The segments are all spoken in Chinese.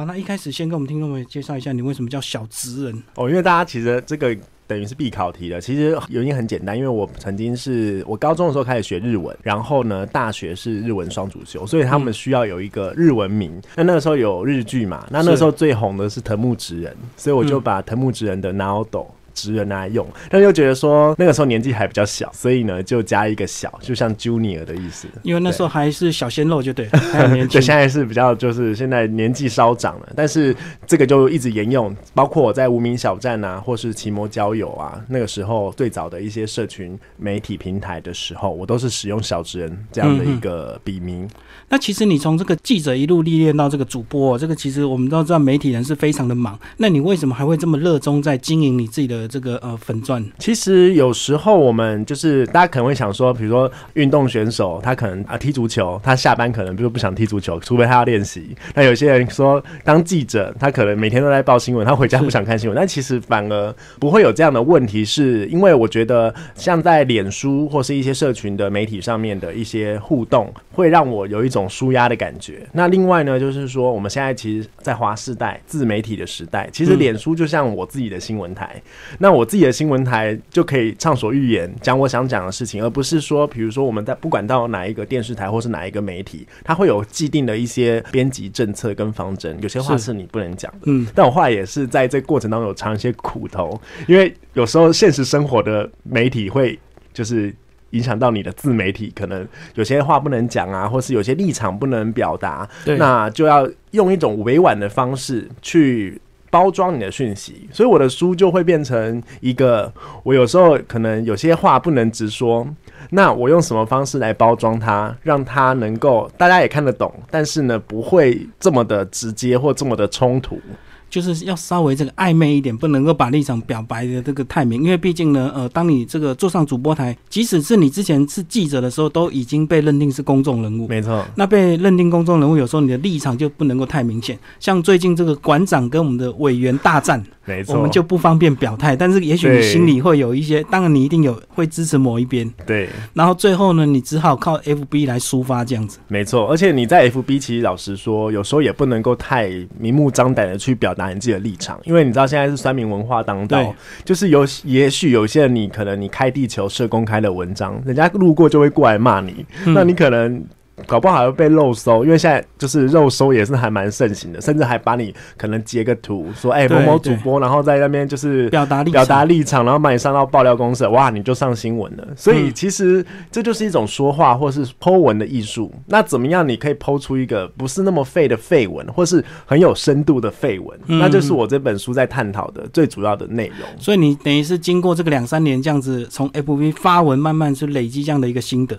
好，那一开始先跟我们听众们介绍一下，你为什么叫小职人？哦，因为大家其实这个。等于是必考题了。其实原因很简单，因为我曾经是我高中的时候开始学日文，然后呢，大学是日文双主修，所以他们需要有一个日文名。那那个时候有日剧嘛？那那时候最红的是藤木直人，所以我就把藤木直人的 Naoto。职人拿来用，但又觉得说那个时候年纪还比较小，所以呢就加一个小，就像 junior 的意思。因为那时候还是小鲜肉，就对，对，现在是比较就是现在年纪稍长了，但是这个就一直沿用，包括我在无名小站啊，或是奇摩交友啊，那个时候最早的一些社群媒体平台的时候，我都是使用小职人这样的一个笔名。那其实你从这个记者一路历练到这个主播，这个其实我们都知道媒体人是非常的忙，那你为什么还会这么热衷在经营你自己的？这个呃粉钻，其实有时候我们就是大家可能会想说，比如说运动选手，他可能啊踢足球，他下班可能比如不想踢足球，除非他要练习。那有些人说当记者，他可能每天都在报新闻，他回家不想看新闻。但其实反而不会有这样的问题，是因为我觉得像在脸书或是一些社群的媒体上面的一些互动，会让我有一种舒压的感觉。那另外呢，就是说我们现在其实，在华世代自媒体的时代，其实脸书就像我自己的新闻台。那我自己的新闻台就可以畅所欲言，讲我想讲的事情，而不是说，比如说我们在不管到哪一个电视台或是哪一个媒体，它会有既定的一些编辑政策跟方针，有些话是你不能讲的。嗯，但我后来也是在这过程当中有尝一些苦头，因为有时候现实生活的媒体会就是影响到你的自媒体，可能有些话不能讲啊，或是有些立场不能表达，那就要用一种委婉的方式去。包装你的讯息，所以我的书就会变成一个，我有时候可能有些话不能直说，那我用什么方式来包装它，让它能够大家也看得懂，但是呢，不会这么的直接或这么的冲突。就是要稍微这个暧昧一点，不能够把立场表白的这个太明，因为毕竟呢，呃，当你这个坐上主播台，即使是你之前是记者的时候，都已经被认定是公众人物。没错，那被认定公众人物，有时候你的立场就不能够太明显。像最近这个馆长跟我们的委员大战。没错，我们就不方便表态，但是也许你心里会有一些，当然你一定有会支持某一边，对。然后最后呢，你只好靠 FB 来抒发这样子。没错，而且你在 FB 其实老实说，有时候也不能够太明目张胆的去表达你自己的立场，因为你知道现在是酸民文化当道，就是有也许有些人你可能你开地球社公开的文章，人家路过就会过来骂你，那你可能。搞不好还会被肉搜，因为现在就是肉搜也是还蛮盛行的，甚至还把你可能截个图说，哎，某某主播，然后在那边就是表达表达立场，然后把你上到爆料公司，哇，你就上新闻了。所以其实这就是一种说话或是剖文的艺术。那怎么样你可以剖出一个不是那么废的废文，或是很有深度的废文？那就是我这本书在探讨的最主要的内容。所以你等于是经过这个两三年这样子，从 FB 发文慢慢去累积这样的一个心得。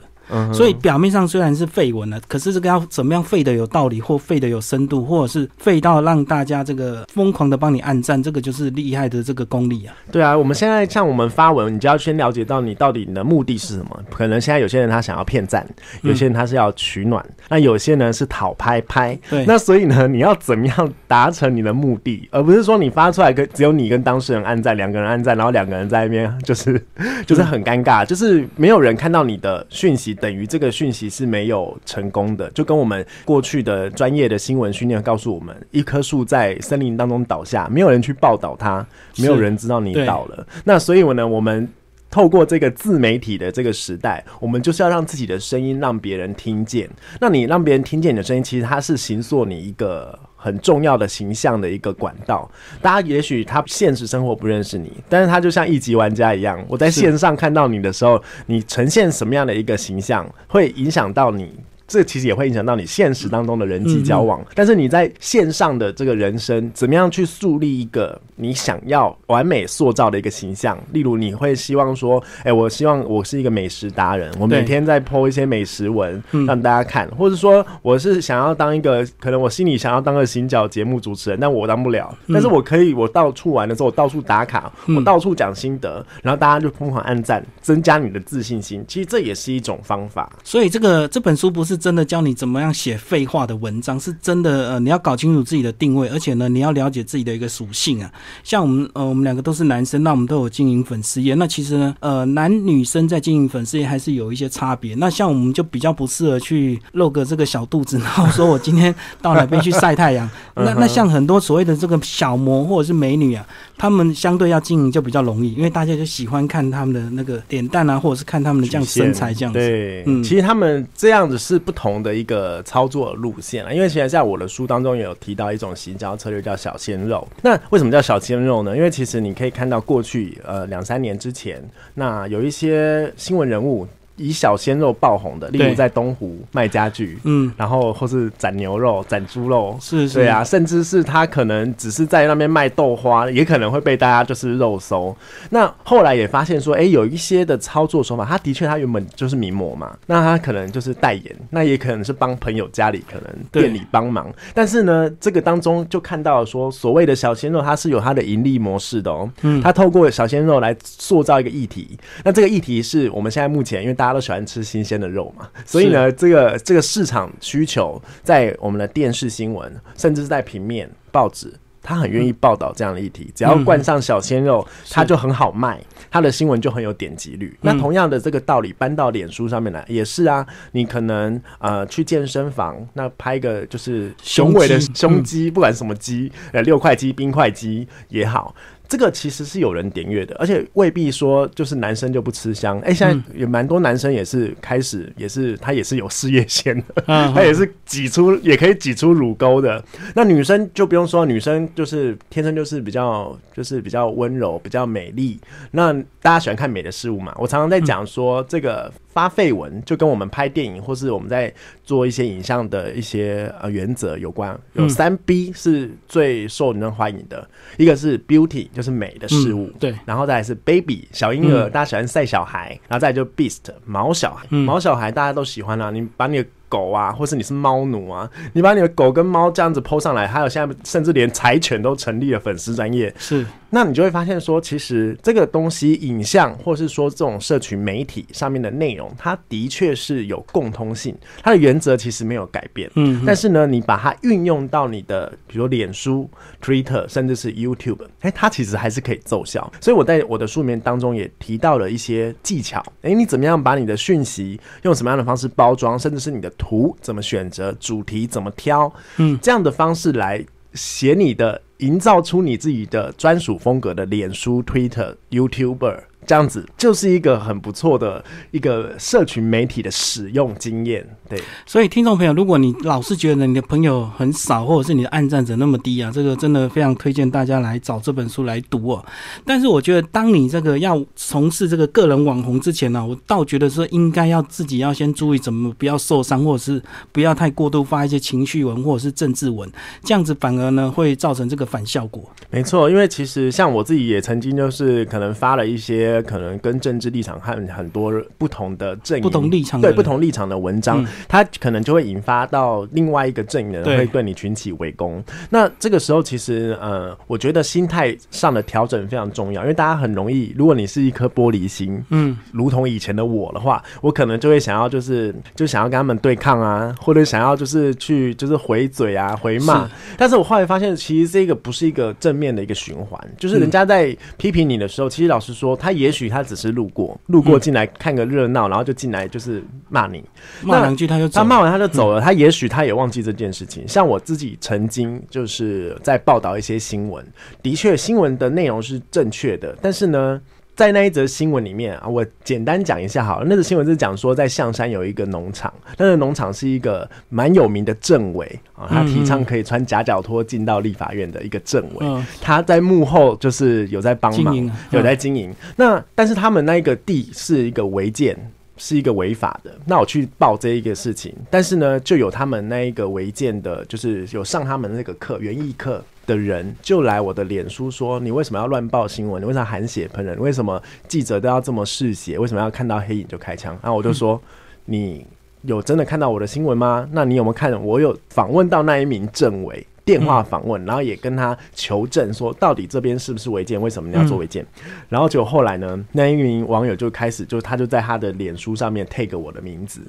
所以表面上虽然是废文了，可是这个要怎么样废的有道理，或废的有深度，或者是废到让大家这个疯狂的帮你按赞，这个就是厉害的这个功力啊。对啊，我们现在像我们发文，你就要先了解到你到底你的目的是什么。可能现在有些人他想要骗赞，有些人他是要取暖，那有些人是讨拍拍。对，那所以呢，你要怎么样达成你的目的，而不是说你发出来跟只有你跟当事人按赞，两个人按赞，然后两个人在那边就是就是很尴尬，就是没有人看到你的讯息。等于这个讯息是没有成功的，就跟我们过去的专业的新闻训练告诉我们，一棵树在森林当中倒下，没有人去报道它，没有人知道你倒了。那所以呢，我们透过这个自媒体的这个时代，我们就是要让自己的声音让别人听见。那你让别人听见你的声音，其实它是形塑你一个。很重要的形象的一个管道，大家也许他现实生活不认识你，但是他就像一级玩家一样，我在线上看到你的时候，你呈现什么样的一个形象，会影响到你。这其实也会影响到你现实当中的人际交往，但是你在线上的这个人生，怎么样去树立一个你想要完美塑造的一个形象？例如，你会希望说，哎，我希望我是一个美食达人，我每天在 po 一些美食文让大家看，或者说我是想要当一个，可能我心里想要当个行脚节目主持人，但我当不了，但是我可以，我到处玩的时候，我到处打卡，我到处讲心得，然后大家就疯狂按赞，增加你的自信心。其实这也是一种方法。所以这个这本书不是。真的教你怎么样写废话的文章，是真的呃，你要搞清楚自己的定位，而且呢，你要了解自己的一个属性啊。像我们呃，我们两个都是男生，那我们都有经营粉丝业，那其实呢，呃，男女生在经营粉丝业还是有一些差别。那像我们就比较不适合去露个这个小肚子，然后说我今天到哪边去晒太阳。那那像很多所谓的这个小模或者是美女啊，他们相对要经营就比较容易，因为大家就喜欢看他们的那个脸蛋啊，或者是看他们的这样身材这样子。对，嗯，其实他们这样子是不不同的一个操作路线啊。因为其实在我的书当中也有提到一种行销策略叫小鲜肉。那为什么叫小鲜肉呢？因为其实你可以看到过去呃两三年之前，那有一些新闻人物。以小鲜肉爆红的，例如在东湖卖家具，嗯，然后或是斩牛肉、斩猪肉，是，是对啊，甚至是他可能只是在那边卖豆花，也可能会被大家就是肉搜。那后来也发现说，哎，有一些的操作手法，他的确他原本就是名模嘛，那他可能就是代言，那也可能是帮朋友家里可能店里帮忙。但是呢，这个当中就看到说，所谓的小鲜肉，他是有他的盈利模式的哦，嗯，他透过小鲜肉来塑造一个议题。那这个议题是我们现在目前因为大家。都喜欢吃新鲜的肉嘛，所以呢，这个这个市场需求在我们的电视新闻，甚至是在平面报纸，他很愿意报道这样的议题。只要冠上小鲜肉，他就很好卖，他的新闻就很有点击率。那同样的这个道理搬到脸书上面来也是啊，你可能呃去健身房，那拍个就是雄伟的胸肌，不管什么肌，呃六块肌、冰块肌也好。这个其实是有人点阅的，而且未必说就是男生就不吃香。哎，现在有蛮多男生也是开始，也是他也是有事业线的，他也是挤出也可以挤出乳沟的。那女生就不用说，女生就是天生就是比较就是比较温柔、比较美丽。那大家喜欢看美的事物嘛？我常常在讲说这个。发绯闻就跟我们拍电影或是我们在做一些影像的一些呃原则有关，有三 B 是最受女人欢迎的，一个是 Beauty 就是美的事物，对，然后再来是 Baby 小婴儿，大家喜欢晒小孩，然后再就 Beast 毛小孩，毛小孩大家都喜欢啊，你把你的狗啊，或是你是猫奴啊，你把你的狗跟猫这样子 PO 上来，还有现在甚至连柴犬都成立了粉丝专业，是。那你就会发现说，其实这个东西影像，或是说这种社群媒体上面的内容，它的确是有共通性，它的原则其实没有改变。嗯，但是呢，你把它运用到你的，比如脸书、Twitter，甚至是 YouTube，哎，它其实还是可以奏效。所以我在我的书面当中也提到了一些技巧。哎，你怎么样把你的讯息用什么样的方式包装，甚至是你的图怎么选择，主题怎么挑，嗯，这样的方式来写你的。营造出你自己的专属风格的脸书、Twitter、YouTuber。这样子就是一个很不错的一个社群媒体的使用经验，对。所以听众朋友，如果你老是觉得你的朋友很少，或者是你的暗赞者那么低啊，这个真的非常推荐大家来找这本书来读哦。但是我觉得，当你这个要从事这个个人网红之前呢，我倒觉得说应该要自己要先注意怎么不要受伤，或者是不要太过度发一些情绪文或者是政治文，这样子反而呢会造成这个反效果。没错，因为其实像我自己也曾经就是可能发了一些。可能跟政治立场和很多不同的阵营、不同立场对不同立场的文章，它可能就会引发到另外一个阵营的人会对你群起围攻。那这个时候，其实呃，我觉得心态上的调整非常重要，因为大家很容易，如果你是一颗玻璃心，嗯，如同以前的我的话，我可能就会想要就是就想要跟他们对抗啊，或者想要就是去就是回嘴啊、回骂。但是我后来发现，其实这个不是一个正面的一个循环，就是人家在批评你的时候，其实老实说，他也许他只是路过，路过进来看个热闹，然后就进来就是骂你，骂两句他就他骂完他就走了。他也许他也忘记这件事情。像我自己曾经就是在报道一些新闻，的确新闻的内容是正确的，但是呢。在那一则新闻里面啊，我简单讲一下好了。那则新闻是讲说，在象山有一个农场，那个农场是一个蛮有名的政委啊，他提倡可以穿夹脚拖进到立法院的一个政委，他在幕后就是有在帮忙，有在经营。那但是他们那一个地是一个违建，是一个违法的。那我去报这一个事情，但是呢，就有他们那一个违建的，就是有上他们那个课园艺课。的人就来我的脸书说：“你为什么要乱报新闻？你为什么含血喷人？为什么记者都要这么嗜血？为什么要看到黑影就开枪？”然后我就说：“你有真的看到我的新闻吗？那你有没有看我有访问到那一名政委？”电话访问，然后也跟他求证说到底这边是不是违建，为什么你要做违建？然后就后来呢，那一名网友就开始就他就在他的脸书上面 take 我的名字，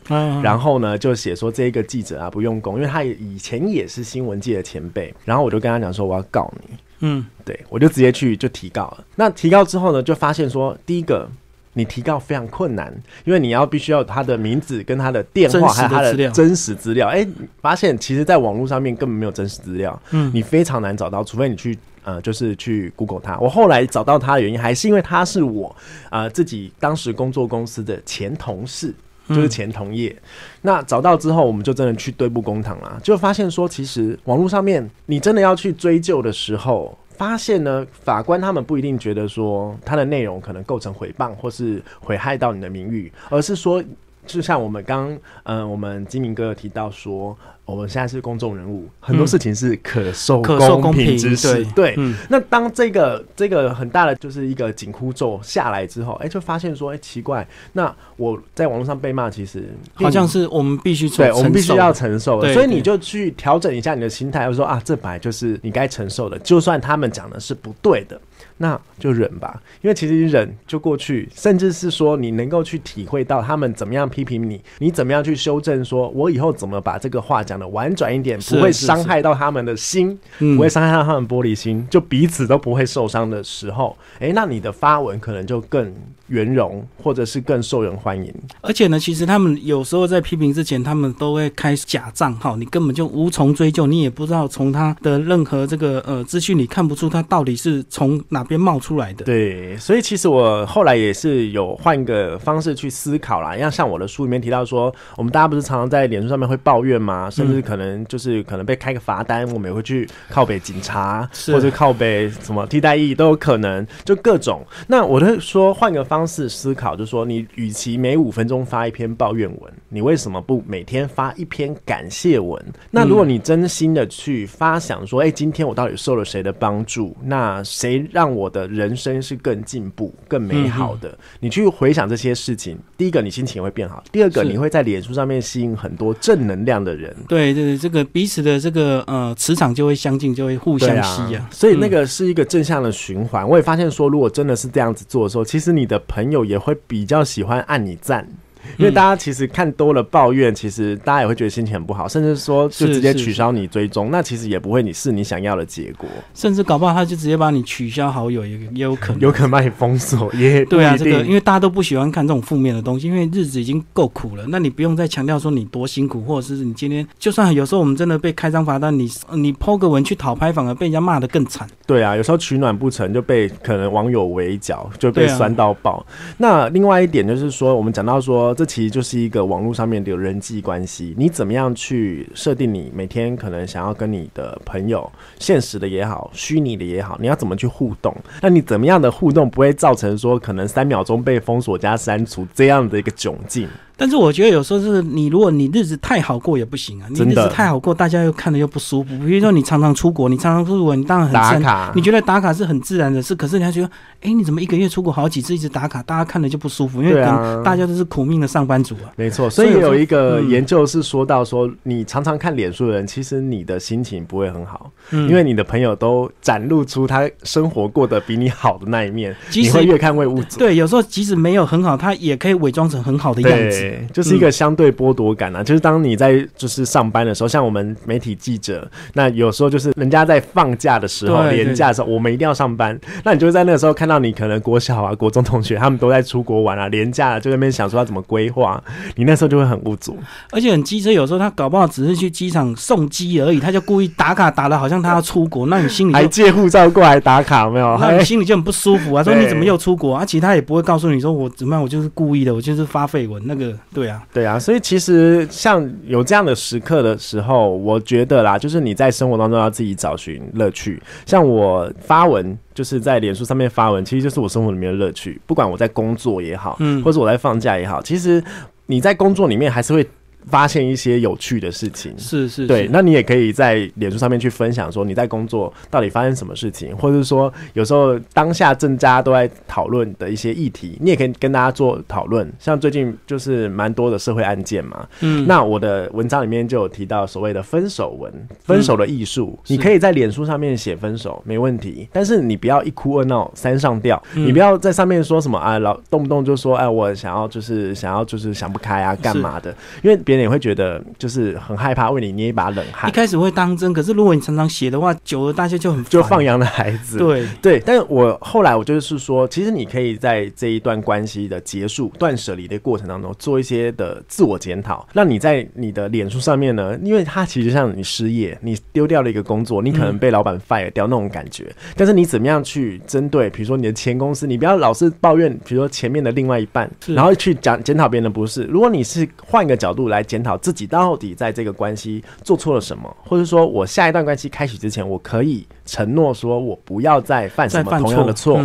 然后呢就写说这个记者啊不用功，因为他以前也是新闻界的前辈，然后我就跟他讲说我要告你，嗯，对我就直接去就提告了。那提告之后呢，就发现说第一个。你提告非常困难，因为你要必须要他的名字跟他的电话还有他的真实资料。哎，发现其实在网络上面根本没有真实资料，嗯，你非常难找到，除非你去呃，就是去 Google 他。我后来找到他的原因，还是因为他是我啊自己当时工作公司的前同事，就是前同业。那找到之后，我们就真的去对簿公堂了，就发现说，其实网络上面你真的要去追究的时候。发现呢，法官他们不一定觉得说他的内容可能构成诽谤或是毁害到你的名誉，而是说，就像我们刚嗯，我们金明哥有提到说。我们现在是公众人物，很多事情是可受可受公平之事。对，那当这个这个很大的就是一个紧箍咒下来之后，哎，就发现说，哎，奇怪，那我在网络上被骂，其实好像是我们必须对，我们必须要承受的。所以你就去调整一下你的心态，就说啊，这本来就是你该承受的，就算他们讲的是不对的。那就忍吧，因为其实忍就过去，甚至是说你能够去体会到他们怎么样批评你，你怎么样去修正，说我以后怎么把这个话讲的婉转一点，不会伤害到他们的心，不会伤害到他们玻璃心，就彼此都不会受伤的时候，哎，那你的发文可能就更。圆融，或者是更受人欢迎。而且呢，其实他们有时候在批评之前，他们都会开假账号，你根本就无从追究，你也不知道从他的任何这个呃资讯里看不出他到底是从哪边冒出来的。对，所以其实我后来也是有换一个方式去思考啦。像像我的书里面提到说，我们大家不是常常在脸书上面会抱怨吗？甚至可能就是可能被开个罚单，我们也会去靠北警察，或者靠北什么替代役都有可能，就各种。那我就说换个方。方式思考，就是说，你与其每五分钟发一篇抱怨文，你为什么不每天发一篇感谢文？那如果你真心的去发想说，哎，今天我到底受了谁的帮助？那谁让我的人生是更进步、更美好的？你去回想这些事情，第一个，你心情会变好；第二个，你会在脸书上面吸引很多正能量的人。对对对，这个彼此的这个呃磁场就会相近，就会互相吸啊。所以那个是一个正向的循环。我也发现说，如果真的是这样子做的时候，其实你的。朋友也会比较喜欢按你赞。因为大家其实看多了抱怨，其实大家也会觉得心情很不好，甚至说就直接取消你追踪，那其实也不会你是你想要的结果，甚至搞不好他就直接把你取消好友，也也有可能，有可能把你封锁，也 对啊，这个因为大家都不喜欢看这种负面的东西，因为日子已经够苦了，那你不用再强调说你多辛苦，或者是你今天就算有时候我们真的被开张罚单，你你抛个文去讨拍，反而被人家骂的更惨。对啊，有时候取暖不成就被可能网友围剿，就被酸到爆。那另外一点就是说，我们讲到说，这其实就是一个。网络上面的人际关系，你怎么样去设定？你每天可能想要跟你的朋友，现实的也好，虚拟的也好，你要怎么去互动？那你怎么样的互动不会造成说可能三秒钟被封锁加删除这样的一个窘境？但是我觉得有时候是你，如果你日子太好过也不行啊。你日子太好过，大家又看的又不舒服。比如说你常常出国，你常常出国，你当然很打卡。你觉得打卡是很自然的事，可是人家觉得，哎，你怎么一个月出国好几次，一直打卡，大家看的就不舒服，因为大家都是苦命的上班族啊。没错，所以有一个研究是说到说，你常常看脸书的人，其实你的心情不会很好，因为你的朋友都展露出他生活过得比你好的那一面，你会越看越物质。对，有时候即使没有很好，他也可以伪装成很好的样子，就是一个相。对剥夺感啊，就是当你在就是上班的时候，像我们媒体记者，那有时候就是人家在放假的时候，年假的时候，我们一定要上班。那你就会在那个时候看到你可能国小啊、国中同学他们都在出国玩啊，年假就在那边想说要怎么规划，你那时候就会很无助。而且很机车，有时候他搞不好只是去机场送机而已，他就故意打卡打的好像他要出国，那你心里还借护照过来打卡没有？那你 心里就很不舒服啊，说你怎么又出国啊？其实他也不会告诉你说我怎么样，我就是故意的，我就是发绯闻那个，对啊，对啊，所以其实。像有这样的时刻的时候，我觉得啦，就是你在生活当中要自己找寻乐趣。像我发文，就是在脸书上面发文，其实就是我生活里面的乐趣。不管我在工作也好，嗯，或者我在放假也好，其实你在工作里面还是会。发现一些有趣的事情。是是，对，那你也可以在脸书上面去分享，说你在工作到底发生什么事情，或者是说有时候当下正大家都在讨论的一些议题，你也可以跟大家做讨论。像最近就是蛮多的社会案件嘛，嗯，那我的文章里面就有提到所谓的分手文，分手的艺术，你可以在脸书上面写分手没问题，但是你不要一哭二闹三上吊，你不要在上面说什么啊，老动不动就说哎，我想要就是想要就是想不开啊，干嘛的？因为别人也会觉得就是很害怕为你捏一把冷汗。一开始会当真，可是如果你常常写的话，久了大家就很就放羊的孩子。对对，但是我后来我就是说，其实你可以在这一段关系的结束、断舍离的过程当中，做一些的自我检讨，让你在你的脸书上面呢，因为它其实像你失业，你丢掉了一个工作，你可能被老板 fire 掉那种感觉，但是你怎么样去针对，比如说你的前公司，你不要老是抱怨，比如说前面的另外一半，然后去讲检讨别人的不是。如果你是换一个角度来检讨自己到底在这个关系做错了什么，或者说我下一段关系开始之前，我可以承诺说我不要再犯什么同样的错。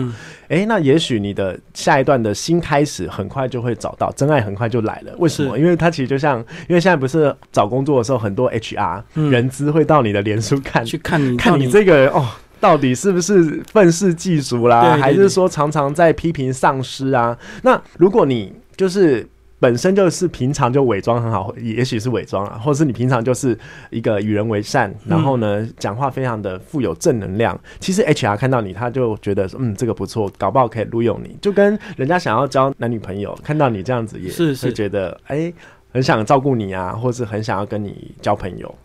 哎，那也许你的下一段的新开始很快就会找到真爱，很快就来了。为什么？因为它其实就像，因为现在不是找工作的时候，很多 HR 人资会到你的脸书看，去看你，看你这个人哦，到底是不是愤世嫉俗啦，还是说常常在批评上司啊？那如果你就是。本身就是平常就伪装很好，也许是伪装啊，或者是你平常就是一个与人为善，然后呢讲话非常的富有正能量。其实 HR 看到你，他就觉得嗯这个不错，搞不好可以录用你。就跟人家想要交男女朋友，看到你这样子也是是觉得哎很想照顾你啊，或是很想要跟你交朋友。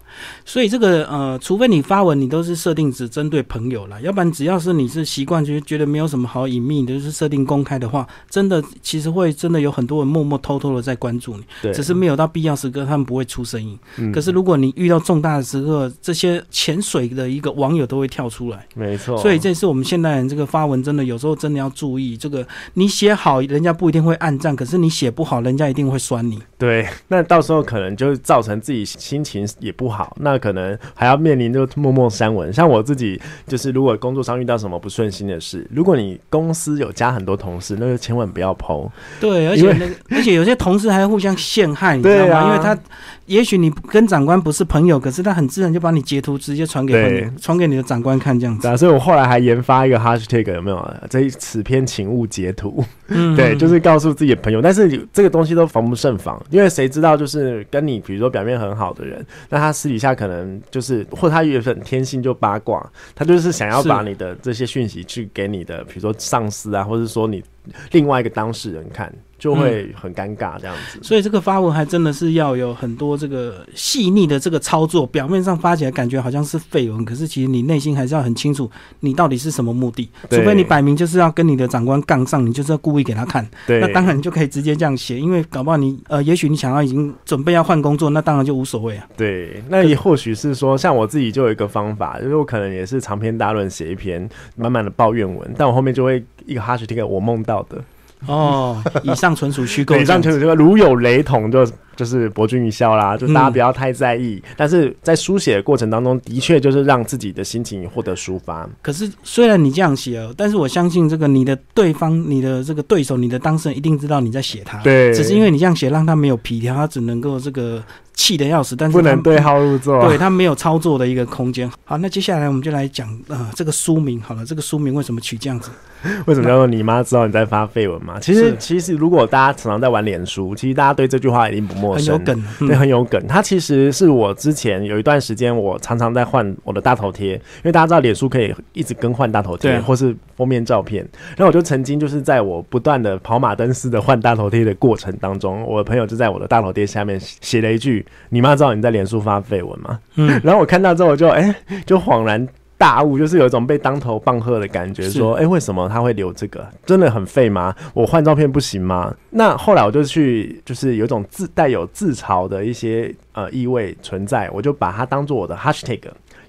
所以这个呃，除非你发文，你都是设定只针对朋友啦，要不然只要是你是习惯就觉得没有什么好隐秘，就是设定公开的话，真的其实会真的有很多人默默偷偷的在关注你，对，只是没有到必要时刻他们不会出声音。可是如果你遇到重大的时刻，这些潜水的一个网友都会跳出来，没错。所以这是我们现代人这个发文真的有时候真的要注意，这个你写好，人家不一定会暗赞，可是你写不好，人家一定会酸你。对，那到时候可能就造成自己心情也不好，那可能。还要面临就默默删文，像我自己就是，如果工作上遇到什么不顺心的事，如果你公司有加很多同事，那就千万不要剖。对，而且那个，而且有些同事还互相陷害，你知道吗？因为他。也许你跟长官不是朋友，可是他很自然就把你截图直接传给传给你的长官看，这样子。所以我后来还研发一个 hashtag，有没有？这此篇请勿截图。嗯，对，就是告诉自己的朋友。但是这个东西都防不胜防，因为谁知道就是跟你，比如说表面很好的人，那他私底下可能就是，或他原本天性就八卦，他就是想要把你的这些讯息去给你的，比如说上司啊，或者说你另外一个当事人看。就会很尴尬这样子，所以这个发文还真的是要有很多这个细腻的这个操作。表面上发起来感觉好像是废文，可是其实你内心还是要很清楚，你到底是什么目的。除非你摆明就是要跟你的长官杠上，你就是要故意给他看。对，那当然你就可以直接这样写，因为搞不好你呃，也许你想要已经准备要换工作，那当然就无所谓啊。对，那也或许是说，像我自己就有一个方法，就是我可能也是长篇大论写一篇满满的抱怨文，但我后面就会一个 hashtag 我梦到的。哦，以上纯属虚构。以上纯属虚构，如有雷同就。就是博君一笑啦，就大家不要太在意。但是在书写的过程当中，的确就是让自己的心情获得抒发。可是虽然你这样写，但是我相信这个你的对方、你的这个对手、你的当事人一定知道你在写他。对，只是因为你这样写，让他没有皮条，他只能够这个气得要死，但是不能对号入座，对他没有操作的一个空间。好，那接下来我们就来讲呃，这个书名好了，这个书名为什么取这样子？为什么叫做你妈知道你在发绯闻吗？其实，其实如果大家常常在玩脸书，其实大家对这句话一定不陌生，很有梗，对，很有梗。它其实是我之前有一段时间，我常常在换我的大头贴，因为大家知道脸书可以一直更换大头贴或是封面照片。然后我就曾经就是在我不断的跑马灯似的换大头贴的过程当中，我的朋友就在我的大头贴下面写了一句：“你妈知道你在脸书发绯闻吗？”嗯，然后我看到之后，我就哎，就恍然。大悟就是有一种被当头棒喝的感觉，说，哎，为什么他会留这个？真的很废吗？我换照片不行吗？那后来我就去，就是有一种自带有自嘲的一些呃意味存在，我就把它当做我的 hashtag，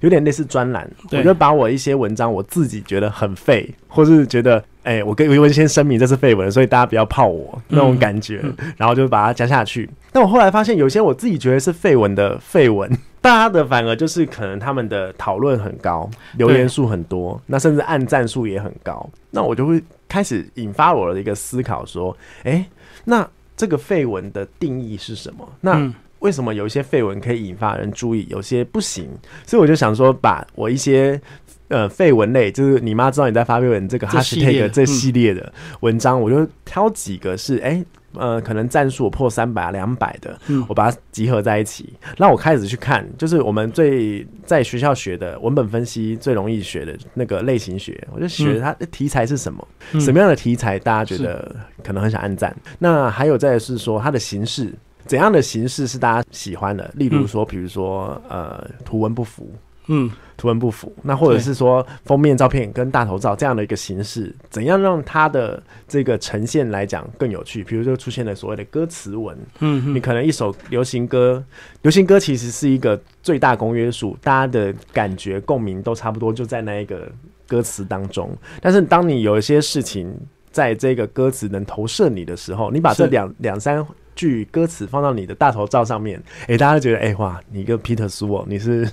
有点类似专栏，我就把我一些文章我自己觉得很废，或是觉得，哎，我跟我先声明这是废文，所以大家不要泡我那种感觉，然后就把它加下去。但我后来发现，有些我自己觉得是废文的废文。大家的反而就是可能他们的讨论很高，留言数很多，那甚至按赞数也很高，那我就会开始引发我的一个思考，说，哎，那这个废文的定义是什么？那为什么有一些绯闻可以引发人注意，有些不行？所以我就想说，把我一些呃绯闻类，就是你妈知道你在发绯闻这个 hashtag 这系列的文章，我就挑几个是哎。呃，可能战术破三百、两百的，我把它集合在一起。那我开始去看，就是我们最在学校学的文本分析最容易学的那个类型学，我就学它的题材是什么，什么样的题材大家觉得可能很想按赞。那还有再是说它的形式，怎样的形式是大家喜欢的？例如说，比如说呃，图文不符。嗯，图文不符，那或者是说封面照片跟大头照这样的一个形式，怎样让它的这个呈现来讲更有趣？比如说出现了所谓的歌词文，嗯，你可能一首流行歌，流行歌其实是一个最大公约数，大家的感觉共鸣都差不多，就在那一个歌词当中。但是当你有一些事情在这个歌词能投射你的时候，你把这两两三句歌词放到你的大头照上面，哎，大家觉得，哎哇，你一个 Peter 苏哦，你是。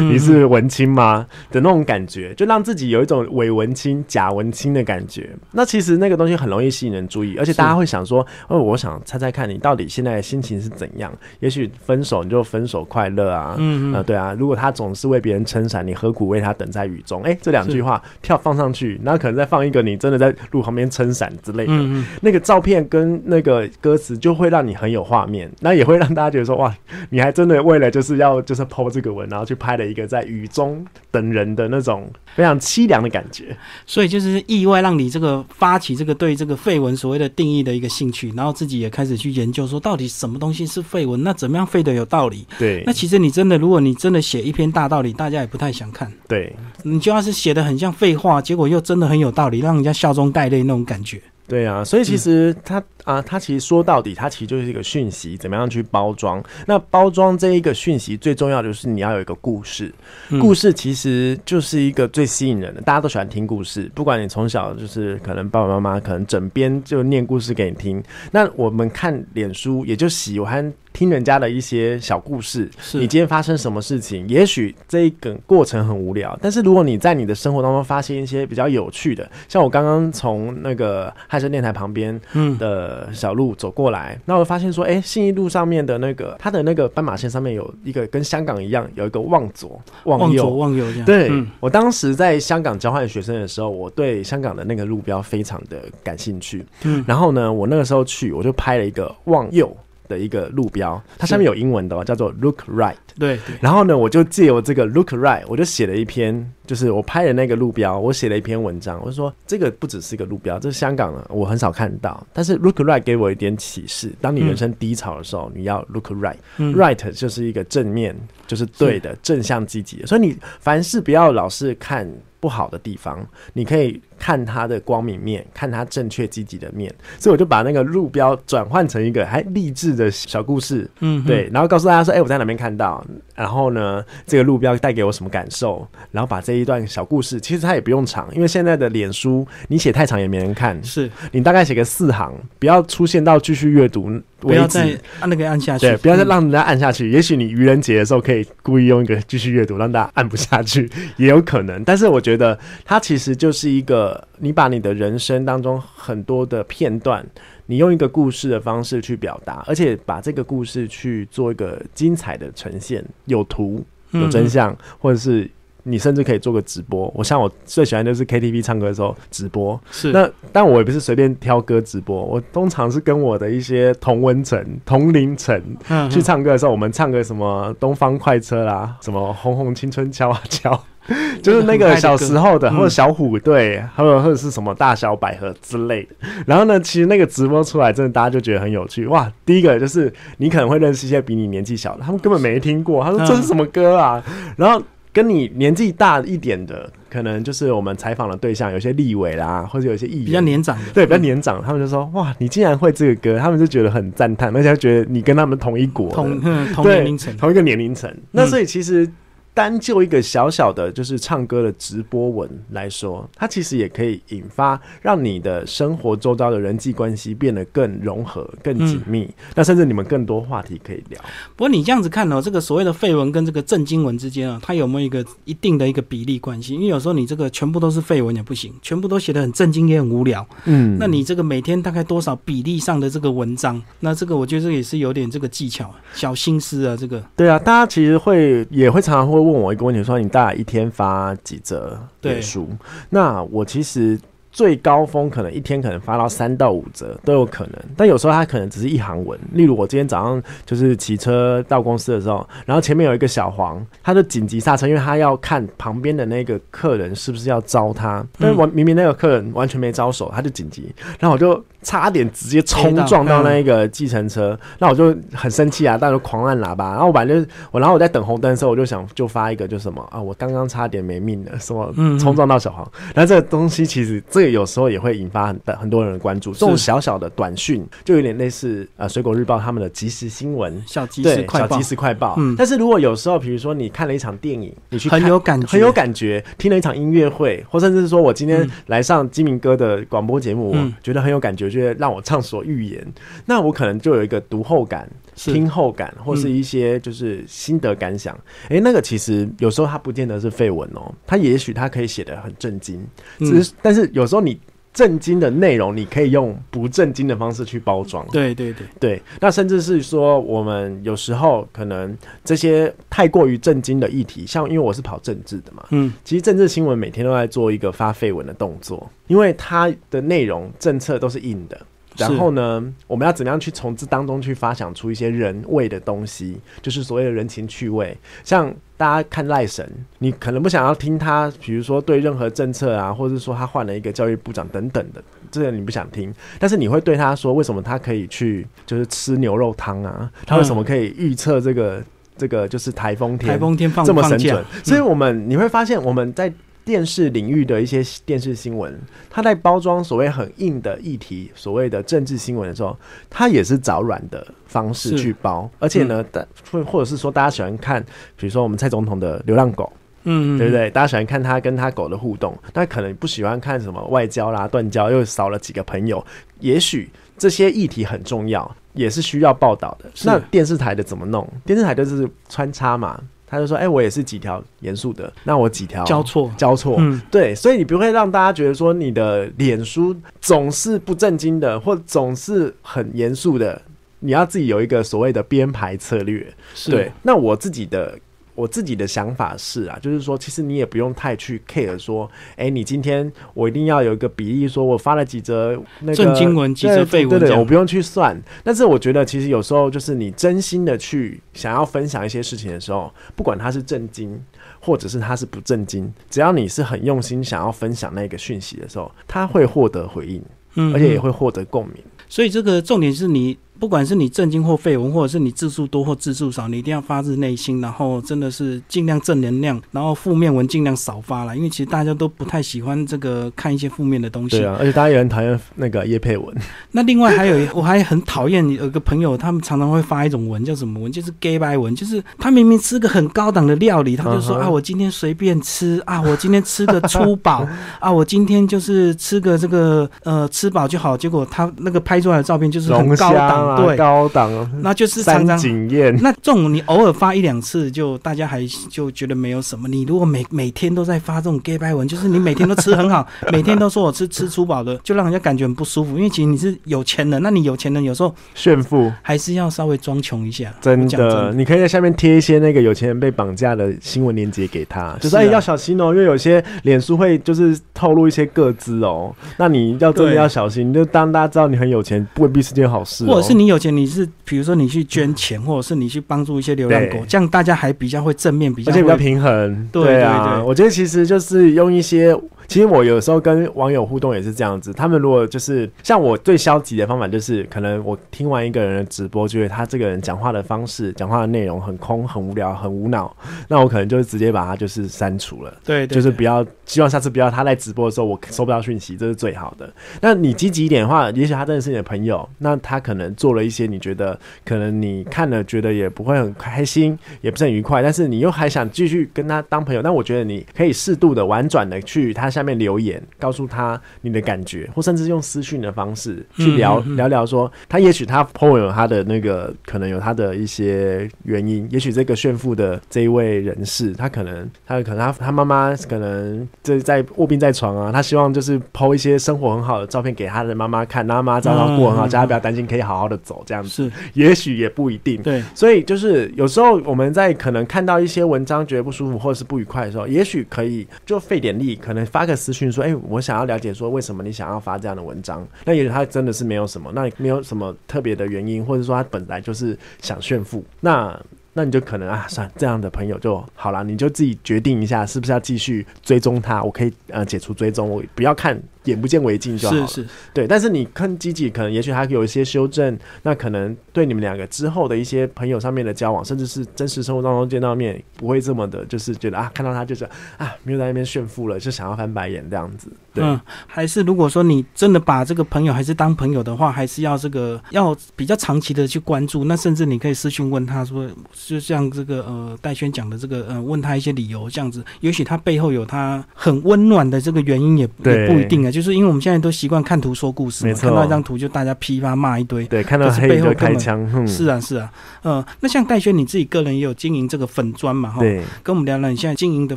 你是文青吗的那种感觉，就让自己有一种伪文青、假文青的感觉。那其实那个东西很容易吸引人注意，而且大家会想说：“哦，我想猜猜看你到底现在的心情是怎样？也许分手你就分手快乐啊，嗯嗯，对啊。如果他总是为别人撑伞，你何苦为他等在雨中？哎，这两句话跳放上去，然后可能再放一个你真的在路旁边撑伞之类的，那个照片跟那个歌词就会让你很有画面，那也会让大家觉得说：哇，你还真的为了就是要就是抛这个文，然后去。拍了一个在雨中等人的那种非常凄凉的感觉，所以就是意外让你这个发起这个对这个废文所谓的定义的一个兴趣，然后自己也开始去研究说到底什么东西是废文，那怎么样废的有道理？对，那其实你真的如果你真的写一篇大道理，大家也不太想看。对，你就要是写的很像废话，结果又真的很有道理，让人家笑中带泪那种感觉。对啊，所以其实他啊，他其实说到底，他其实就是一个讯息，怎么样去包装？那包装这一个讯息，最重要的就是你要有一个故事。故事其实就是一个最吸引人的，大家都喜欢听故事。不管你从小就是可能爸爸妈妈可能枕边就念故事给你听，那我们看脸书也就喜欢。听人家的一些小故事，你今天发生什么事情？也许这一个过程很无聊，但是如果你在你的生活当中发现一些比较有趣的，像我刚刚从那个汉声电台旁边的小路走过来，那我发现说，哎，信义路上面的那个它的那个斑马线上面有一个跟香港一样，有一个望左望右望右这样。对我当时在香港交换学生的时候，我对香港的那个路标非常的感兴趣。嗯，然后呢，我那个时候去，我就拍了一个望右。的一个路标，它上面有英文的，叫做 Look Right。对，然后呢，我就借由这个 Look Right，我就写了一篇，就是我拍的那个路标，我写了一篇文章。我就说，这个不只是一个路标，这是香港的，我很少看到。但是 Look Right 给我一点启示：，当你人生低潮的时候，你要 Look Right，Right 就是一个正面，就是对的，正向积极的。所以你凡事不要老是看不好的地方，你可以。看他的光明面，看他正确积极的面，所以我就把那个路标转换成一个还励志的小故事，嗯，对，然后告诉大家说，哎，我在哪边看到，然后呢，这个路标带给我什么感受，然后把这一段小故事，其实它也不用长，因为现在的脸书你写太长也没人看，是你大概写个四行，不要出现到继续阅读，不要再按那个按下去，对，不要再让人家按下去。也许你愚人节的时候可以故意用一个继续阅读，让大家按不下去，也有可能。但是我觉得它其实就是一个。你把你的人生当中很多的片段，你用一个故事的方式去表达，而且把这个故事去做一个精彩的呈现，有图有真相，或者是你甚至可以做个直播。我像我最喜欢就是 KTV 唱歌的时候直播，是那但我也不是随便挑歌直播，我通常是跟我的一些同温层、同龄层去唱歌的时候，我们唱个什么东方快车啦，什么红红青春敲啊敲。就是那个小时候的，或者小虎队，还有或者是什么大小百合之类的。然后呢，其实那个直播出来，真的大家就觉得很有趣。哇，第一个就是你可能会认识一些比你年纪小的，他们根本没听过。他说这是什么歌啊？然后跟你年纪大一点的，可能就是我们采访的对象，有些立委啦，或者有些艺人比较年长的，对，比较年长，他们就说哇，你竟然会这个歌，他们就觉得很赞叹，而且觉得你跟他们同一国，同同年龄层，同一个年龄层。那所以其实。单就一个小小的，就是唱歌的直播文来说，它其实也可以引发让你的生活周遭的人际关系变得更融合、更紧密。那甚至你们更多话题可以聊。不过你这样子看哦，这个所谓的废文跟这个正经文之间啊，它有没有一个一定的一个比例关系？因为有时候你这个全部都是废文也不行，全部都写的很正经也很无聊。嗯，那你这个每天大概多少比例上的这个文章？那这个我觉得也是有点这个技巧、小心思啊。这个对啊，大家其实会也会常常会。问我一个问题，说你大概一天发几则对书？那我其实最高峰可能一天可能发到三到五折都有可能，但有时候它可能只是一行文。例如我今天早上就是骑车到公司的时候，然后前面有一个小黄，他就紧急刹车，因为他要看旁边的那个客人是不是要招他，但是我明明那个客人完全没招手，他就紧急，然后我就。差点直接冲撞到那一个计程车，那我就很生气啊！大家都狂按喇叭，然后我反正我，然后我在等红灯的时候，我就想就发一个，就什么啊，我刚刚差点没命了，什么冲撞到小黄。然后这个东西其实这个有时候也会引发很很多人的关注。这种小小的短讯就有点类似呃《水果日报》他们的即时新闻，小即时快报，小即时快报。嗯但是如果有时候，比如说你看了一场电影，你去很有感觉，很有感觉，听了一场音乐会，或甚至是说我今天来上金明哥的广播节目，我觉得很有感觉，觉得让我畅所欲言，那我可能就有一个读后感、听后感，或是一些就是心得感想。哎，那个其实有时候它不见得是废文哦，它也许它可以写的很震惊，只是但是有时候你震惊的内容，你可以用不震惊的方式去包装。对对对对，那甚至是说，我们有时候可能这些太过于震惊的议题，像因为我是跑政治的嘛，嗯，其实政治新闻每天都在做一个发绯闻的动作，因为它的内容政策都是硬的。然后呢，我们要怎么样去从这当中去发想出一些人味的东西，就是所谓的人情趣味。像大家看赖神，你可能不想要听他，比如说对任何政策啊，或者说他换了一个教育部长等等的，这个你不想听。但是你会对他说，为什么他可以去就是吃牛肉汤啊？他为什么可以预测这个这个就是台风天？台风天放这么神准？所以我们你会发现我们在。电视领域的一些电视新闻，他在包装所谓很硬的议题，所谓的政治新闻的时候，他也是找软的方式去包。而且呢，或或者是说，大家喜欢看，比如说我们蔡总统的流浪狗，嗯，对不对？大家喜欢看他跟他狗的互动，但可能不喜欢看什么外交啦、断交，又少了几个朋友。也许这些议题很重要，也是需要报道的。那电视台的怎么弄？电视台就是穿插嘛。他就说：“哎，我也是几条严肃的，那我几条交错交错，嗯，对，所以你不会让大家觉得说你的脸书总是不正经的，或总是很严肃的，你要自己有一个所谓的编排策略，对。那我自己的。”我自己的想法是啊，就是说，其实你也不用太去 care 说，哎，你今天我一定要有一个比例，说我发了几则那个正经文，几则废文，对对，我不用去算。但是我觉得，其实有时候就是你真心的去想要分享一些事情的时候，不管它是正经，或者是它是不正经，只要你是很用心想要分享那个讯息的时候，他会获得回应，嗯，而且也会获得共鸣。所以这个重点是你。不管是你正经或绯闻，或者是你字数多或字数少，你一定要发自内心，然后真的是尽量正能量，然后负面文尽量少发了，因为其实大家都不太喜欢这个看一些负面的东西。对啊，而且大家也很讨厌那个叶佩文。那另外还有，我还很讨厌有个朋友，他们常常会发一种文，叫什么文？就是 gay 白文，就是他明明吃个很高档的料理，他就说啊，我今天随便吃啊，我今天吃个粗饱 啊，我今天就是吃个这个呃吃饱就好。结果他那个拍出来的照片就是很高档，对，高档。那就是常常经验。那这种你偶尔发一两次，就大家还就觉得没有什么。你如果每每天都在发这种 gay 拜文，就是你每天都吃很好，每天都说我吃吃粗饱的，就让人家感觉很不舒服。因为其实你是有钱人，那你有钱人有时候炫富还是要稍微装穷一下。真的，你可以在下面贴一些那个有钱人被绑架的新闻链接给他，就是哎要小心哦，因为有些脸书会就是透露一些个资哦。那你要真的要小心，就当大家知道你很有钱，未必是件好事。或者是你有钱，你是。比如说你去捐钱，或者是你去帮助一些流浪狗，这样大家还比较会正面，比较而且比较平衡。对啊，我觉得其实就是用一些其实我有时候跟网友互动也是这样子，他们如果就是像我最消极的方法，就是可能我听完一个人的直播，觉得他这个人讲话的方式、讲话的内容很空、很无聊、很无脑，那我可能就直接把他就是删除了。对，就是不要，希望下次不要他在直播的时候我收不到讯息，这是最好的。那你积极一点的话，也许他真的是你的朋友，那他可能做了一些你觉得可能你看了觉得也不会很开心，也不是很愉快，但是你又还想继续跟他当朋友，那我觉得你可以适度的婉转的去他下面留言，告诉他你的感觉，或甚至用私讯的方式去聊聊聊，说他也许他朋友有他的那个可能有他的一些原因，也许这个炫富的这一位人士，他可能他可能他他妈妈可能这在卧病在床啊，他希望就是 po 一些生活很好的照片给他的妈妈看，让妈妈知道过很好，叫他不要担心，可以好好的走这样子。是，也许也不一定。对，所以就是有时候我们在可能看到一些文章觉得不舒服或者是不愉快的时候，也许可以就费点力，可能发个私讯说：“哎，我想要了解说为什么你想要发这样的文章。”那也许他真的是没有什么，那没有什么特别的原因，或者说他本来就是想炫富。那那你就可能啊，算这样的朋友就好了，你就自己决定一下是不是要继续追踪他。我可以呃解除追踪，我不要看。眼不见为净就好了，是是，对。但是你看积极，可能也许他有一些修正，那可能对你们两个之后的一些朋友上面的交往，甚至是真实生活当中见到面，不会这么的，就是觉得啊，看到他就是啊，没有在那边炫富了，就想要翻白眼这样子。嗯，还是如果说你真的把这个朋友还是当朋友的话，还是要这个要比较长期的去关注。那甚至你可以私讯问他说，就像这个呃戴轩讲的这个呃，问他一些理由这样子，也许他背后有他很温暖的这个原因，也也不一定啊。就是因为我们现在都习惯看图说故事，嘛，看到一张图就大家噼啪骂一堆，对，看到背后开枪，是啊是啊，呃，那像戴轩你自己个人也有经营这个粉砖嘛，哈，对，跟我们聊聊你现在经营的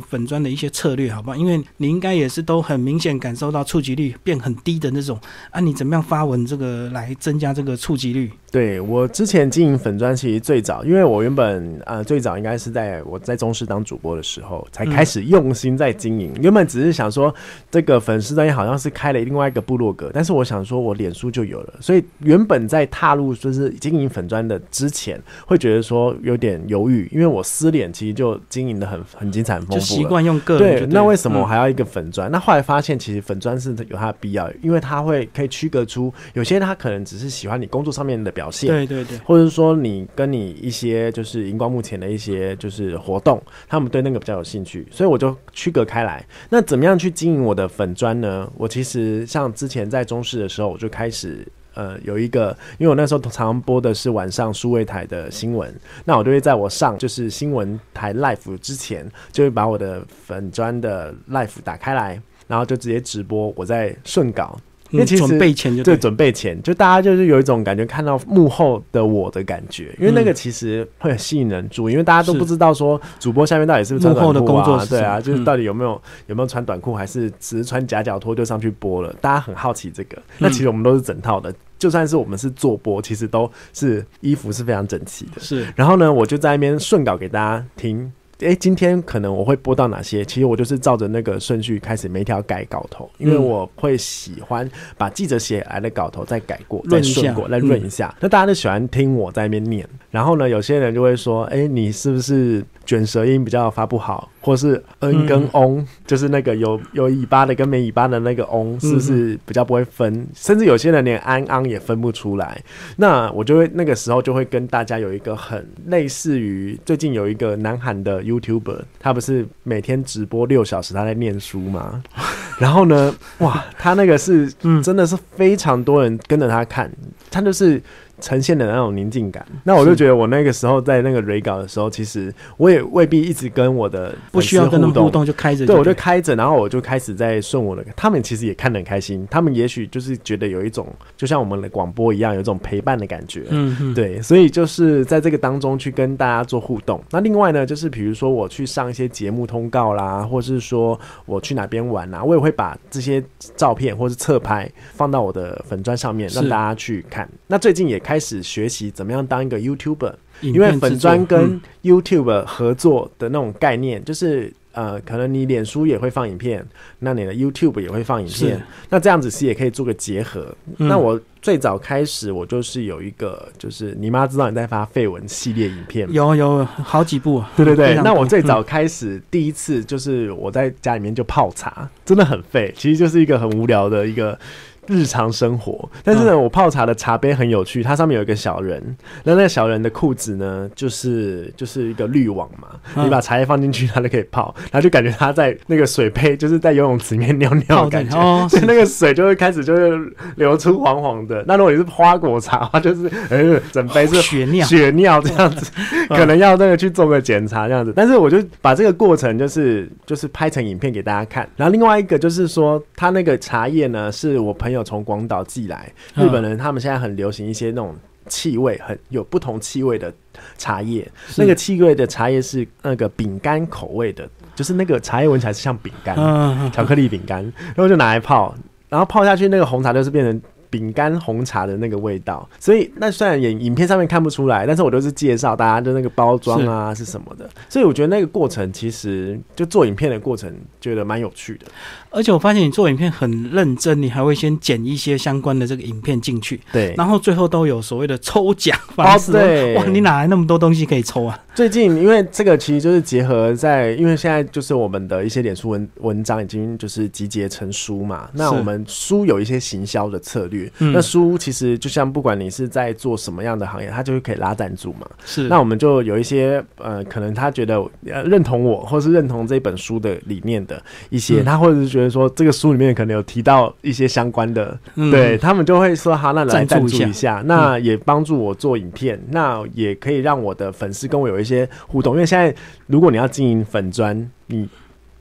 粉砖的一些策略，好不好？因为你应该也是都很明显感受到触及率变很低的那种啊，你怎么样发文这个来增加这个触及率？对我之前经营粉砖，其实最早，因为我原本呃最早应该是在我在中视当主播的时候，才开始用心在经营。原本只是想说，这个粉丝专业好像是开了另外一个部落格，但是我想说我脸书就有了，所以原本在踏入就是经营粉砖的之前，会觉得说有点犹豫，因为我私脸其实就经营的很 很精彩、很丰富，习惯用个人。对，那为什么我还要一个粉砖？那后来发现，其实粉砖是有它的必要，因为它会可以区隔出有些他可能只是喜欢你工作上面的。表现对对对，或者是说你跟你一些就是荧光幕前的一些就是活动，他们对那个比较有兴趣，所以我就区隔开来。那怎么样去经营我的粉砖呢？我其其实像之前在中视的时候，我就开始呃有一个，因为我那时候常播的是晚上数位台的新闻，那我就会在我上就是新闻台 l i f e 之前，就会把我的粉砖的 l i f e 打开来，然后就直接直播我在顺稿。因为其实准备前就对准备前，就大家就是有一种感觉，看到幕后的我的感觉，因为那个其实会很吸引人注意，因为大家都不知道说主播下面到底是不是幕后的工作，对啊，就是到底有没有有没有穿短裤，还是只是穿夹脚拖就上去播了，大家很好奇这个。那其实我们都是整套的，就算是我们是做播，其实都是衣服是非常整齐的。是，然后呢，我就在那边顺稿给大家听。哎，今天可能我会播到哪些？其实我就是照着那个顺序开始每条改稿头，因为我会喜欢把记者写来的稿头再改过、再顺过、再润一下。那大家都喜欢听我在那边念，然后呢，有些人就会说：“哎，你是不是？”卷舌音比较发不好，或是 n 跟 on，就是那个有有尾巴的跟没尾巴的那个 on，是不是比较不会分？甚至有些人连安安也分不出来。那我就会那个时候就会跟大家有一个很类似于最近有一个南韩的 YouTuber，他不是每天直播六小时他在念书吗？然后呢，哇，他那个是真的是非常多人跟着他看，他就是。呈现的那种宁静感，那我就觉得我那个时候在那个 re 稿的时候，其实我也未必一直跟我的不需要跟他们互动就开着，对，我就开着，然后我就开始在顺我的，他们其实也看得很开心，他们也许就是觉得有一种就像我们的广播一样，有一种陪伴的感觉，嗯，对，所以就是在这个当中去跟大家做互动。那另外呢，就是比如说我去上一些节目通告啦，或是说我去哪边玩啊，我也会把这些照片或是侧拍放到我的粉砖上面，让大家去看。那最近也。开始学习怎么样当一个 YouTuber，因为粉砖跟 YouTube 合作的那种概念，就是呃，可能你脸书也会放影片，那你的 YouTube 也会放影片，那这样子是也可以做个结合。那我最早开始，我就是有一个，就是你妈知道你在发绯闻系列影片，有有好几部，对对对。那我最早开始第一次就是我在家里面就泡茶，真的很废，其实就是一个很无聊的一个。日常生活，但是呢，我泡茶的茶杯很有趣，它上面有一个小人，那那个小人的裤子呢，就是就是一个滤网嘛，你把茶叶放进去，它就可以泡，然后就感觉它在那个水杯，就是在游泳池里面尿尿的感觉，所以 那个水就会开始就是流出黄黄的。那如果你是花果茶，话就是呃，整杯是血尿。血尿这样子，可能要那个去做个检查这样子。但是我就把这个过程就是就是拍成影片给大家看。然后另外一个就是说，他那个茶叶呢，是我朋友。从广岛寄来，日本人他们现在很流行一些那种气味很有不同气味的茶叶，那个气味的茶叶是那个饼干口味的，就是那个茶叶闻起来是像饼干，巧克力饼干，然后就拿来泡，然后泡下去那个红茶就是变成。饼干红茶的那个味道，所以那虽然影影片上面看不出来，但是我都是介绍大家的那个包装啊是什么的，所以我觉得那个过程其实就做影片的过程，觉得蛮有趣的。而且我发现你做影片很认真，你还会先剪一些相关的这个影片进去，对，然后最后都有所谓的抽奖方式。对，哇，你哪来那么多东西可以抽啊？最近因为这个其实就是结合在，因为现在就是我们的一些脸书文文章已经就是集结成书嘛，那我们书有一些行销的策略。那书其实就像不管你是在做什么样的行业，它就是可以拉赞助嘛。是，那我们就有一些呃，可能他觉得认同我，或是认同这本书的理念的一些，他或者是觉得说这个书里面可能有提到一些相关的，对他们就会说好，那来赞助一下，那也帮助我做影片，那也可以让我的粉丝跟我有一些互动。因为现在如果你要经营粉砖，你。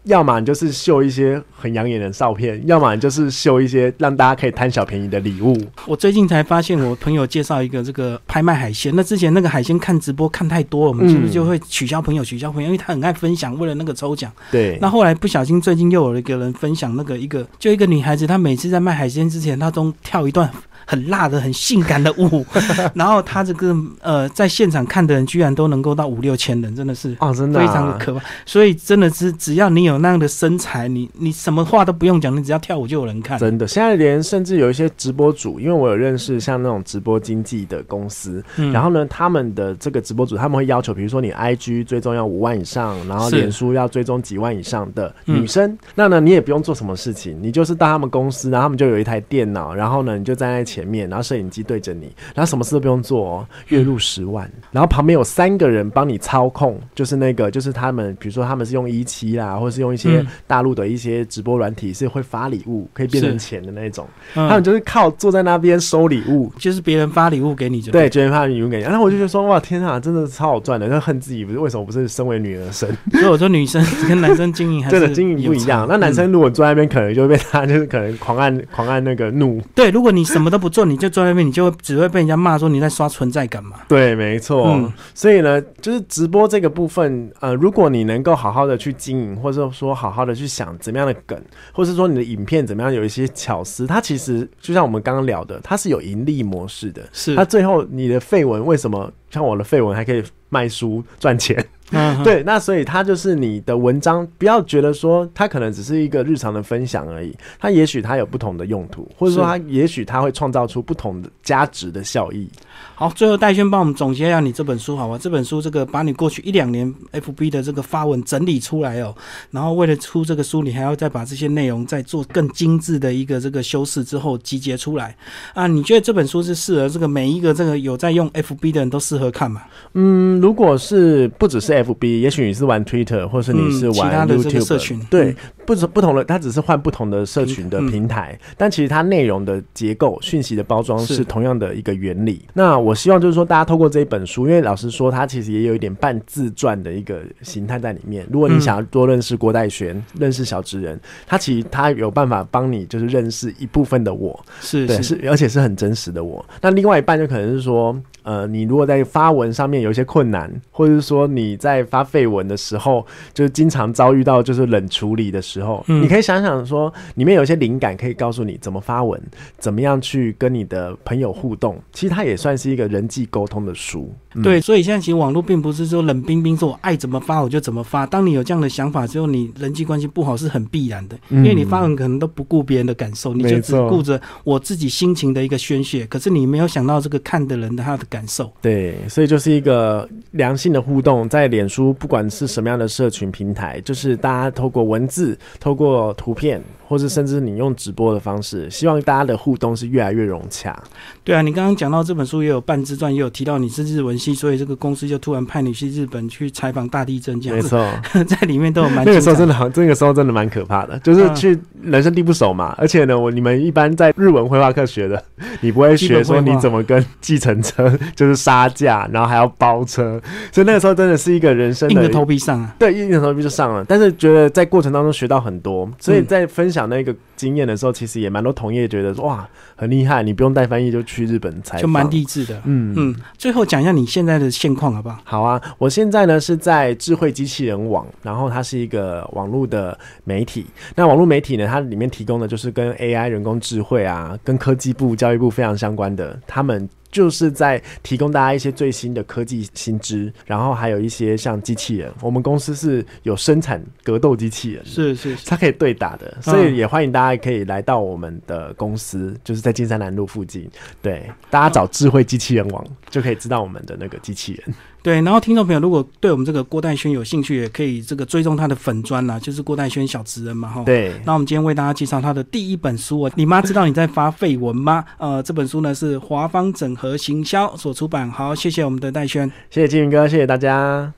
要么你就是秀一些很养眼的照片，要么你就是秀一些让大家可以贪小便宜的礼物。我最近才发现，我朋友介绍一个这个拍卖海鲜。那之前那个海鲜看直播看太多，我们是不是就会取消朋友？取消朋友，因为他很爱分享，为了那个抽奖。对。那后来不小心，最近又有一个人分享那个一个，就一个女孩子，她每次在卖海鲜之前，她都跳一段。很辣的、很性感的舞，然后他这个呃，在现场看的人居然都能够到五六千人，真的是哦，真的非常的可怕。所以真的是，只要你有那样的身材，你你什么话都不用讲，你只要跳舞就有人看。真的，现在连甚至有一些直播主，因为我有认识像那种直播经济的公司，然后呢，他们的这个直播主他们会要求，比如说你 IG 追踪要五万以上，然后脸书要追踪几万以上的女生，那呢你也不用做什么事情，你就是到他们公司，然后他们就有一台电脑，然后呢你就站在前面，然后摄影机对着你，然后什么事都不用做，哦，月入十万，然后旁边有三个人帮你操控，就是那个，就是他们，比如说他们是用一期啦，或者是用一些大陆的一些直播软体，是会发礼物，可以变成钱的那种。他们就是靠坐在那边收礼物，就是别人发礼物给你，就对，别人发礼物给你。然后我就觉得说，哇，天啊，真的超好赚的，就恨自己不是为什么不是身为女儿生。所以我说女生 跟男生经营还是经营不一样。那男生如果坐在那边，可能就会被他就是可能狂按狂按那个怒。对，如果你什么都不做，你就坐在那边，你就只会被人家骂说你在刷存在感嘛？对，没错。所以呢，就是直播这个部分，呃，如果你能够好好的去经营，或者说好好的去想怎么样的梗，或者说你的影片怎么样有一些巧思，它其实就像我们刚刚聊的，它是有盈利模式的。是，它最后你的绯闻为什么像我的绯闻还可以卖书赚钱？对，那所以他就是你的文章，不要觉得说它可能只是一个日常的分享而已，它也许它有不同的用途，或者说它也许它会创造出不同的价值的效益。好，最后戴轩帮我们总结一下你这本书好吧？这本书这个把你过去一两年 FB 的这个发文整理出来哦，然后为了出这个书，你还要再把这些内容再做更精致的一个这个修饰之后集结出来啊？你觉得这本书是适合这个每一个这个有在用 FB 的人都适合看吗？嗯，如果是不只是 FB，也许你是玩 Twitter，或是你是玩其他的这个社群，对，不是不同的，它只是换不同的社群的平台，但其实它内容的结构、讯息的包装是同样的一个原理。那我希望就是说，大家透过这一本书，因为老实说，它其实也有一点半自传的一个形态在里面。如果你想要多认识郭代玄，认识小职人，他其实他有办法帮你，就是认识一部分的我，是对，是而且是很真实的我。那另外一半就可能是说。呃，你如果在发文上面有一些困难，或者是说你在发废文的时候，就是经常遭遇到就是冷处理的时候，你可以想想说，里面有一些灵感可以告诉你怎么发文，怎么样去跟你的朋友互动。其实它也算是一个人际沟通的书。对，所以现在其实网络并不是说冷冰冰，说我爱怎么发我就怎么发。当你有这样的想法之后，你人际关系不好是很必然的，因为你发文可能都不顾别人的感受，你就只顾着我自己心情的一个宣泄。可是你没有想到这个看的人的他的感受。对，所以就是一个良性的互动，在脸书不管是什么样的社群平台，就是大家透过文字、透过图片，或是甚至你用直播的方式，希望大家的互动是越来越融洽。对啊，你刚刚讲到这本书也有半自传，也有提到你是日文系，所以这个公司就突然派你去日本去采访大地震，这样没错，在里面都有蛮那个时候真的好，这个时候真的蛮可怕的，就是去人生地不熟嘛，而且呢，我你们一般在日文绘画课学的，你不会学说你怎么跟计程车就是杀价，然后还要包车，所以那个时候真的是一个人生硬着头皮上啊，对，硬着头皮就上了，但是觉得在过程当中学到很多，所以在分享讲那个。经验的时候，其实也蛮多同业觉得哇很厉害，你不用带翻译就去日本采访。蛮励志的，嗯嗯。最后讲一下你现在的现况好不好？好啊，我现在呢是在智慧机器人网，然后它是一个网络的媒体。那网络媒体呢，它里面提供的就是跟 AI、人工智慧啊，跟科技部、教育部非常相关的，他们。就是在提供大家一些最新的科技新知，然后还有一些像机器人。我们公司是有生产格斗机器人，是是，它可以对打的，所以也欢迎大家可以来到我们的公司，就是在金山南路附近。对，大家找智慧机器人网就可以知道我们的那个机器人。对，然后听众朋友如果对我们这个郭代轩有兴趣，也可以这个追踪他的粉砖啦，就是郭代轩小职人嘛，哈。对。那我们今天为大家介绍他的第一本书啊，你妈知道你在发绯闻吗？呃，这本书呢是华方整合行销所出版。好，谢谢我们的代轩，谢谢金云哥，谢谢大家。